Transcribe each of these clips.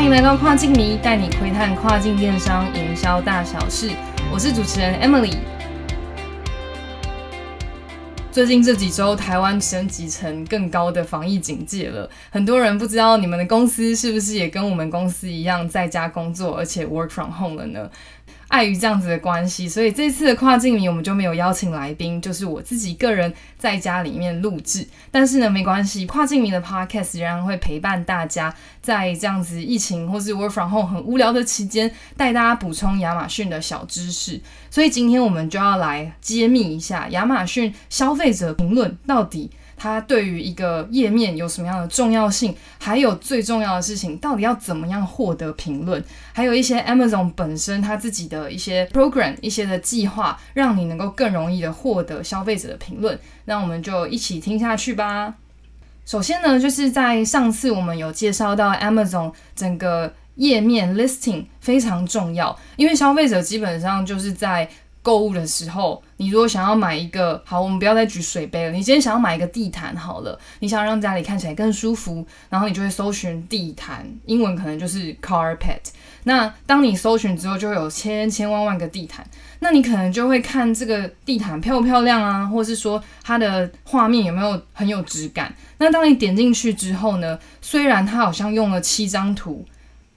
欢迎来到跨境迷，带你窥探跨境电商营销大小事。我是主持人 Emily。最近这几周，台湾升级成更高的防疫警戒了。很多人不知道你们的公司是不是也跟我们公司一样在家工作，而且 work from home 了呢？碍于这样子的关系，所以这次的跨境迷我们就没有邀请来宾，就是我自己个人在家里面录制。但是呢，没关系，跨境迷的 podcast 仍然会陪伴大家，在这样子疫情或是 work from home 很无聊的期间，带大家补充亚马逊的小知识。所以今天我们就要来揭秘一下亚马逊消费者评论到底。它对于一个页面有什么样的重要性？还有最重要的事情，到底要怎么样获得评论？还有一些 Amazon 本身它自己的一些 program、一些的计划，让你能够更容易的获得消费者的评论。那我们就一起听下去吧。首先呢，就是在上次我们有介绍到 Amazon 整个页面 listing 非常重要，因为消费者基本上就是在。购物的时候，你如果想要买一个好，我们不要再举水杯了。你今天想要买一个地毯好了，你想让家里看起来更舒服，然后你就会搜寻地毯，英文可能就是 carpet。那当你搜寻之后，就会有千千万万个地毯，那你可能就会看这个地毯漂不漂亮啊，或是说它的画面有没有很有质感。那当你点进去之后呢，虽然它好像用了七张图，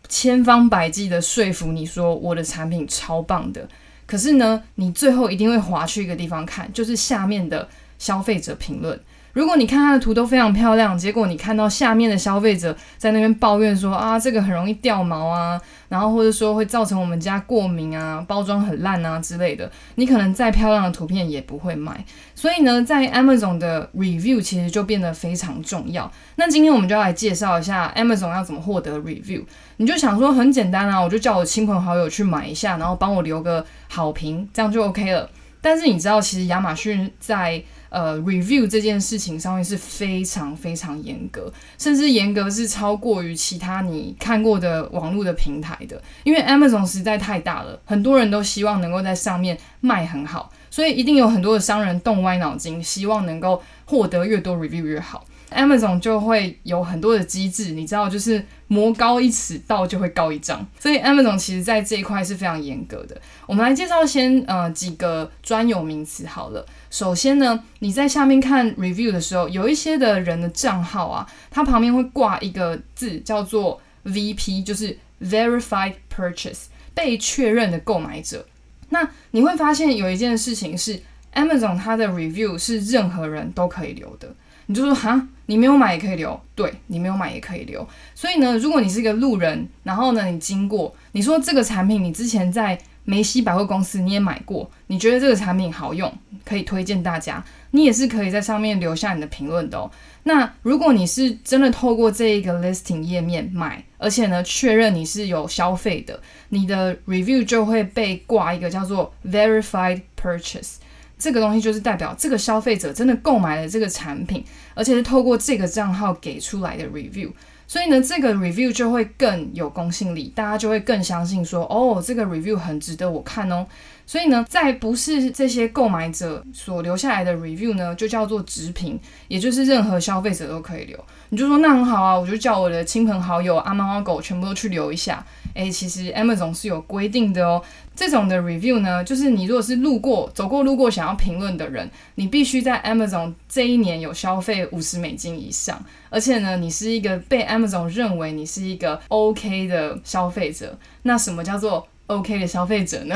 千方百计的说服你说我的产品超棒的。可是呢，你最后一定会划去一个地方看，就是下面的消费者评论。如果你看它的图都非常漂亮，结果你看到下面的消费者在那边抱怨说啊，这个很容易掉毛啊，然后或者说会造成我们家过敏啊，包装很烂啊之类的，你可能再漂亮的图片也不会买。所以呢，在 Amazon 的 review 其实就变得非常重要。那今天我们就要来介绍一下 Amazon 要怎么获得 review。你就想说很简单啊，我就叫我亲朋好友去买一下，然后帮我留个好评，这样就 OK 了。但是你知道，其实亚马逊在呃，review 这件事情上面是非常非常严格，甚至严格是超过于其他你看过的网络的平台的。因为 Amazon 实在太大了，很多人都希望能够在上面卖很好，所以一定有很多的商人动歪脑筋，希望能够获得越多 review 越好。Amazon 就会有很多的机制，你知道，就是魔高一尺，道就会高一丈。所以 Amazon 其实在这一块是非常严格的。我们来介绍先呃几个专有名词好了。首先呢，你在下面看 review 的时候，有一些的人的账号啊，它旁边会挂一个字叫做 VP，就是 Verified Purchase，被确认的购买者。那你会发现有一件事情是，Amazon 它的 review 是任何人都可以留的。你就说哈，你没有买也可以留，对你没有买也可以留。所以呢，如果你是一个路人，然后呢你经过，你说这个产品你之前在梅西百货公司你也买过，你觉得这个产品好用，可以推荐大家，你也是可以在上面留下你的评论的哦。那如果你是真的透过这一个 listing 页面买，而且呢确认你是有消费的，你的 review 就会被挂一个叫做 verified purchase。这个东西就是代表这个消费者真的购买了这个产品，而且是透过这个账号给出来的 review，所以呢，这个 review 就会更有公信力，大家就会更相信说，哦，这个 review 很值得我看哦。所以呢，在不是这些购买者所留下来的 review 呢，就叫做直评，也就是任何消费者都可以留。你就说那很好啊，我就叫我的亲朋好友、阿猫阿狗全部都去留一下。诶，其实 Amazon 是有规定的哦。这种的 review 呢，就是你如果是路过、走过路过想要评论的人，你必须在 Amazon 这一年有消费五十美金以上，而且呢，你是一个被 Amazon 认为你是一个 OK 的消费者。那什么叫做？OK 的消费者呢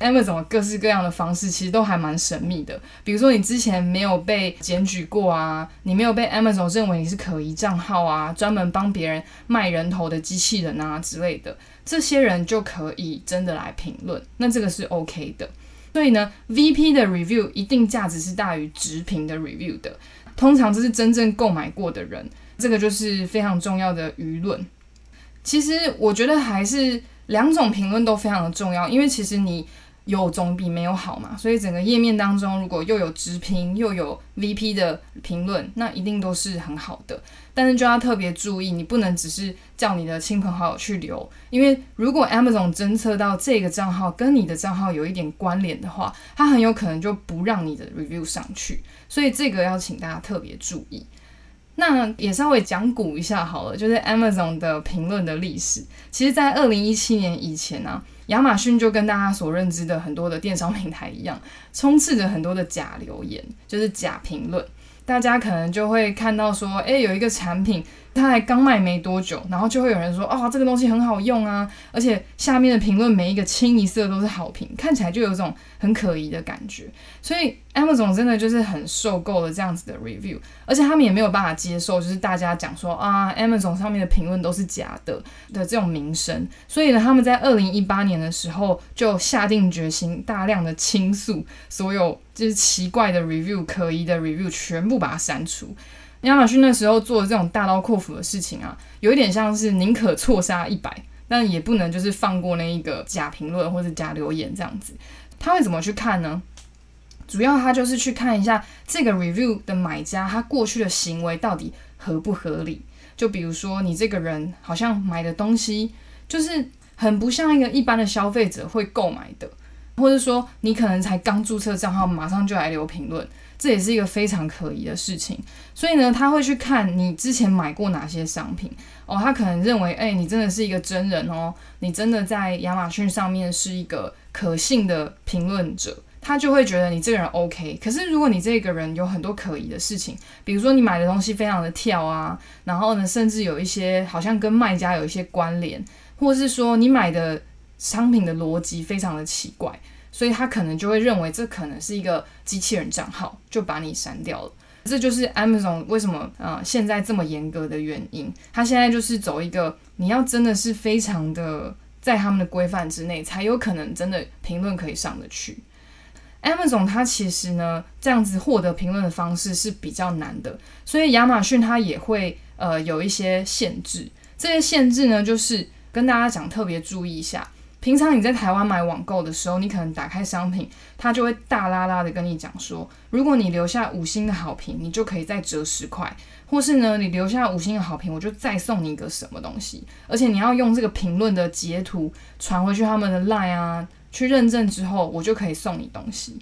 ？Amazon 各式各样的方式其实都还蛮神秘的。比如说，你之前没有被检举过啊，你没有被 Amazon 认为你是可疑账号啊，专门帮别人卖人头的机器人啊之类的，这些人就可以真的来评论。那这个是 OK 的。所以呢，VP 的 review 一定价值是大于直评的 review 的。通常这是真正购买过的人，这个就是非常重要的舆论。其实我觉得还是。两种评论都非常的重要，因为其实你有总比没有好嘛，所以整个页面当中如果又有直评又有 VP 的评论，那一定都是很好的。但是就要特别注意，你不能只是叫你的亲朋好友去留，因为如果 Amazon 侦测到这个账号跟你的账号有一点关联的话，它很有可能就不让你的 review 上去，所以这个要请大家特别注意。那也稍微讲古一下好了，就是 Amazon 的评论的历史。其实，在二零一七年以前呢，亚马逊就跟大家所认知的很多的电商平台一样，充斥着很多的假留言，就是假评论。大家可能就会看到说，哎，有一个产品。它才刚卖没多久，然后就会有人说啊，这个东西很好用啊，而且下面的评论每一个清一色都是好评，看起来就有种很可疑的感觉。所以 Amazon 真的就是很受够了这样子的 review，而且他们也没有办法接受，就是大家讲说啊，Amazon 上面的评论都是假的的这种名声。所以呢，他们在二零一八年的时候就下定决心，大量的倾诉所有就是奇怪的 review、可疑的 review，全部把它删除。亚马逊那时候做的这种大刀阔斧的事情啊，有一点像是宁可错杀一百，但也不能就是放过那一个假评论或者假留言这样子。他会怎么去看呢？主要他就是去看一下这个 review 的买家他过去的行为到底合不合理。就比如说你这个人好像买的东西就是很不像一个一般的消费者会购买的，或者说你可能才刚注册账号，马上就来留评论。这也是一个非常可疑的事情，所以呢，他会去看你之前买过哪些商品哦，他可能认为，哎，你真的是一个真人哦，你真的在亚马逊上面是一个可信的评论者，他就会觉得你这个人 OK。可是如果你这个人有很多可疑的事情，比如说你买的东西非常的跳啊，然后呢，甚至有一些好像跟卖家有一些关联，或是说你买的商品的逻辑非常的奇怪。所以他可能就会认为这可能是一个机器人账号，就把你删掉了。这就是 Amazon 为什么呃现在这么严格的原因。他现在就是走一个你要真的是非常的在他们的规范之内，才有可能真的评论可以上得去。Amazon 它其实呢这样子获得评论的方式是比较难的，所以亚马逊它也会呃有一些限制。这些限制呢就是跟大家讲特别注意一下。平常你在台湾买网购的时候，你可能打开商品，它就会大拉拉的跟你讲说，如果你留下五星的好评，你就可以再折十块，或是呢，你留下五星的好评，我就再送你一个什么东西，而且你要用这个评论的截图传回去他们的 line 啊，去认证之后，我就可以送你东西。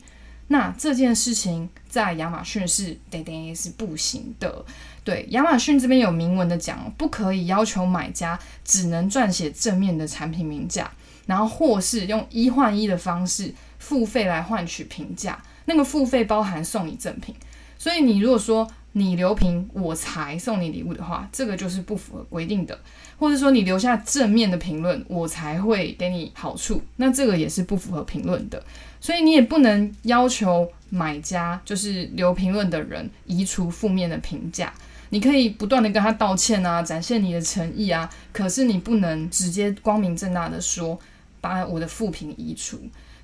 那这件事情在亚马逊是得得是不行的。对，亚马逊这边有明文的讲，不可以要求买家只能撰写正面的产品名价。然后或是用一换一的方式付费来换取评价，那个付费包含送你赠品，所以你如果说你留评我才送你礼物的话，这个就是不符合规定的，或者说你留下正面的评论我才会给你好处，那这个也是不符合评论的，所以你也不能要求买家就是留评论的人移除负面的评价，你可以不断的跟他道歉啊，展现你的诚意啊，可是你不能直接光明正大的说。把我的副评移除，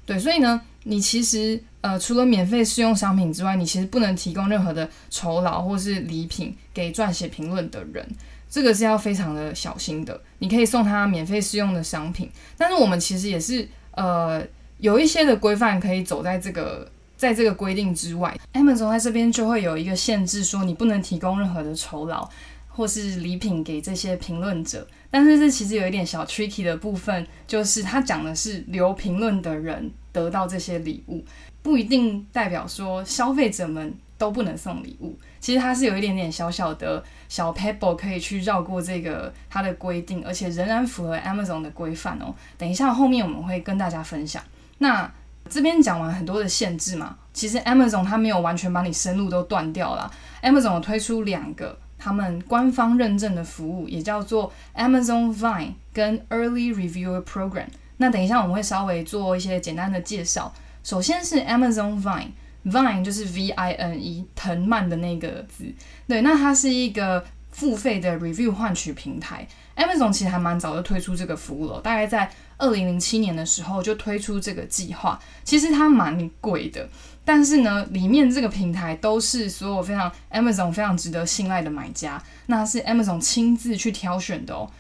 对，所以呢，你其实呃，除了免费试用商品之外，你其实不能提供任何的酬劳或是礼品给撰写评论的人，这个是要非常的小心的。你可以送他免费试用的商品，但是我们其实也是呃，有一些的规范可以走在这个在这个规定之外。Amazon 在这边就会有一个限制，说你不能提供任何的酬劳。或是礼品给这些评论者，但是这其实有一点小 tricky 的部分，就是他讲的是留评论的人得到这些礼物，不一定代表说消费者们都不能送礼物。其实它是有一点点小小的小 pebble 可以去绕过这个它的规定，而且仍然符合 Amazon 的规范哦。等一下后面我们会跟大家分享。那这边讲完很多的限制嘛，其实 Amazon 它没有完全把你生路都断掉了。Amazon 推出两个。他们官方认证的服务也叫做 Amazon Vine 跟 Early Reviewer Program。那等一下我们会稍微做一些简单的介绍。首先是 Amazon Vine，Vine 就是 V I N E 藤蔓的那个字。对，那它是一个付费的 review 换取平台。Amazon 其实还蛮早就推出这个服务了，大概在二零零七年的时候就推出这个计划。其实它蛮贵的。但是呢，里面这个平台都是所有非常 Amazon 非常值得信赖的买家，那是 Amazon 亲自去挑选的哦。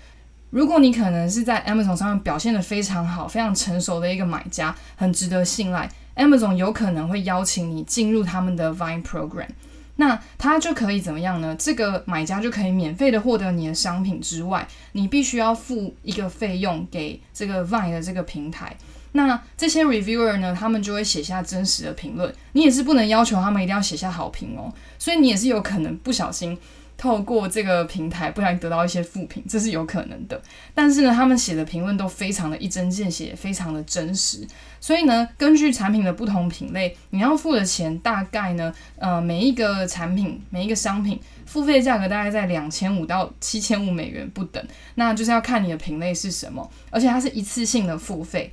如果你可能是在 Amazon 上面表现的非常好、非常成熟的一个买家，很值得信赖，Amazon 有可能会邀请你进入他们的 Vine Program，那他就可以怎么样呢？这个买家就可以免费的获得你的商品之外，你必须要付一个费用给这个 Vine 的这个平台。那这些 reviewer 呢，他们就会写下真实的评论，你也是不能要求他们一定要写下好评哦，所以你也是有可能不小心透过这个平台不小心得到一些负评，这是有可能的。但是呢，他们写的评论都非常的一针见血，非常的真实。所以呢，根据产品的不同品类，你要付的钱大概呢，呃，每一个产品每一个商品付费价格大概在两千五到七千五美元不等。那就是要看你的品类是什么，而且它是一次性的付费。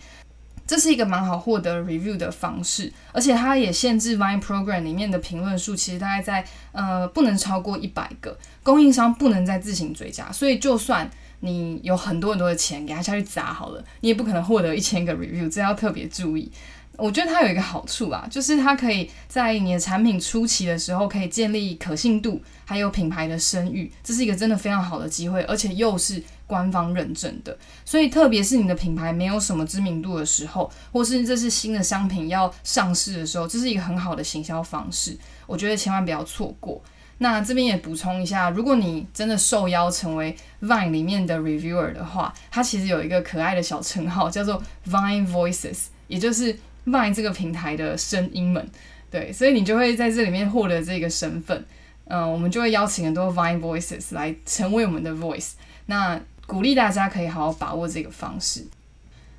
这是一个蛮好获得 review 的方式，而且它也限制 Vine Program 里面的评论数，其实大概在呃不能超过一百个，供应商不能再自行追加，所以就算你有很多很多的钱给他下去砸好了，你也不可能获得一千个 review，这要特别注意。我觉得它有一个好处啊，就是它可以在你的产品初期的时候可以建立可信度，还有品牌的声誉，这是一个真的非常好的机会，而且又是官方认证的。所以，特别是你的品牌没有什么知名度的时候，或是这是新的商品要上市的时候，这是一个很好的行销方式。我觉得千万不要错过。那这边也补充一下，如果你真的受邀成为 Vine 里面的 reviewer 的话，它其实有一个可爱的小称号，叫做 Vine Voices，也就是。Vine 这个平台的声音们，对，所以你就会在这里面获得这个身份。嗯，我们就会邀请很多 Vine Voices 来成为我们的 Voice。那鼓励大家可以好好把握这个方式。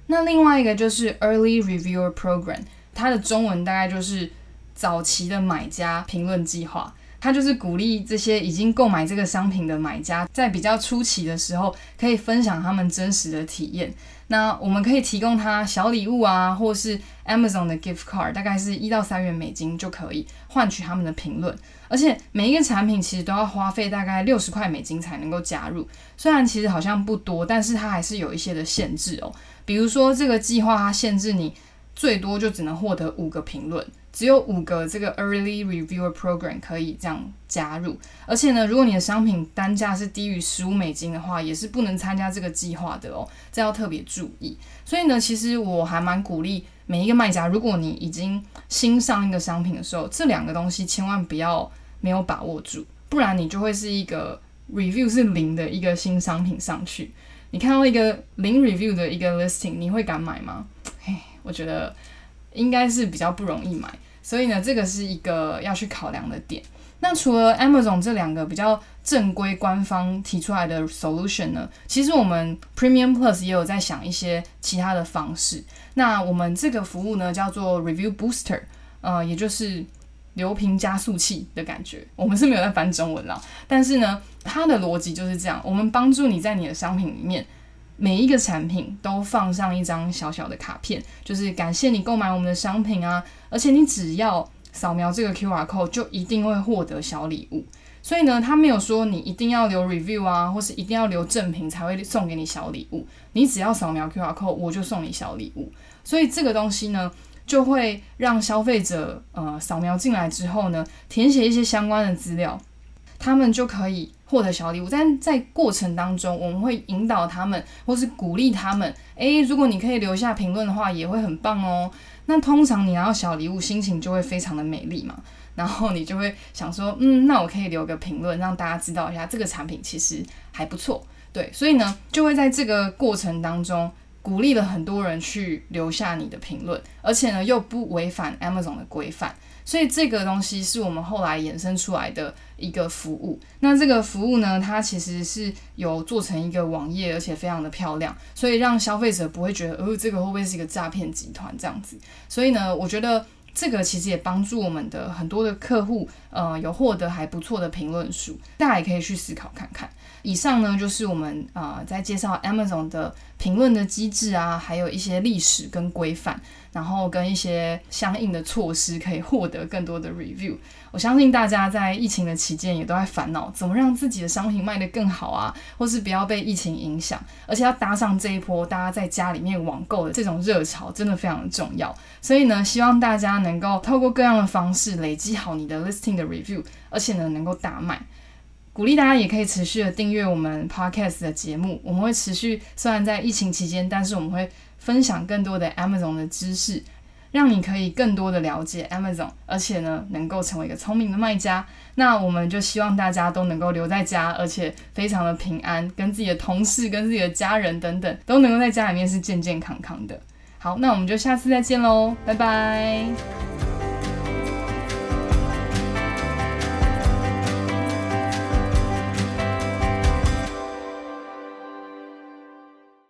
那另外一个就是 Early Reviewer Program，它的中文大概就是早期的买家评论计划。它就是鼓励这些已经购买这个商品的买家，在比较初期的时候，可以分享他们真实的体验。那我们可以提供他小礼物啊，或是 Amazon 的 gift card，大概是一到三元美金就可以换取他们的评论。而且每一个产品其实都要花费大概六十块美金才能够加入。虽然其实好像不多，但是它还是有一些的限制哦。比如说这个计划它限制你最多就只能获得五个评论。只有五个这个 early reviewer program 可以这样加入，而且呢，如果你的商品单价是低于十五美金的话，也是不能参加这个计划的哦，这要特别注意。所以呢，其实我还蛮鼓励每一个卖家，如果你已经新上一个商品的时候，这两个东西千万不要没有把握住，不然你就会是一个 review 是零的一个新商品上去，你看到一个零 review 的一个 listing，你会敢买吗？嘿，我觉得。应该是比较不容易买，所以呢，这个是一个要去考量的点。那除了 Amazon 这两个比较正规官方提出来的 solution 呢，其实我们 Premium Plus 也有在想一些其他的方式。那我们这个服务呢，叫做 Review Booster，呃，也就是流评加速器的感觉。我们是没有在翻中文啦，但是呢，它的逻辑就是这样：我们帮助你在你的商品里面。每一个产品都放上一张小小的卡片，就是感谢你购买我们的商品啊！而且你只要扫描这个 QR code，就一定会获得小礼物。所以呢，他没有说你一定要留 review 啊，或是一定要留赠品才会送给你小礼物。你只要扫描 QR code，我就送你小礼物。所以这个东西呢，就会让消费者呃扫描进来之后呢，填写一些相关的资料，他们就可以。获得小礼物，但在过程当中，我们会引导他们，或是鼓励他们。诶，如果你可以留下评论的话，也会很棒哦。那通常你拿到小礼物，心情就会非常的美丽嘛。然后你就会想说，嗯，那我可以留个评论，让大家知道一下这个产品其实还不错。对，所以呢，就会在这个过程当中鼓励了很多人去留下你的评论，而且呢，又不违反 Amazon 的规范。所以这个东西是我们后来衍生出来的一个服务。那这个服务呢，它其实是有做成一个网页，而且非常的漂亮，所以让消费者不会觉得，哦，这个会不会是一个诈骗集团这样子？所以呢，我觉得这个其实也帮助我们的很多的客户，呃，有获得还不错的评论数。大家也可以去思考看看。以上呢，就是我们啊在介绍 Amazon 的评论的机制啊，还有一些历史跟规范。然后跟一些相应的措施，可以获得更多的 review。我相信大家在疫情的期间也都在烦恼，怎么让自己的商品卖得更好啊，或是不要被疫情影响。而且要搭上这一波大家在家里面网购的这种热潮，真的非常重要。所以呢，希望大家能够透过各样的方式累积好你的 listing 的 review，而且呢能够大卖。鼓励大家也可以持续的订阅我们 podcast 的节目，我们会持续，虽然在疫情期间，但是我们会。分享更多的 Amazon 的知识，让你可以更多的了解 Amazon，而且呢，能够成为一个聪明的卖家。那我们就希望大家都能够留在家，而且非常的平安，跟自己的同事、跟自己的家人等等，都能够在家里面是健健康康的。好，那我们就下次再见喽，拜拜。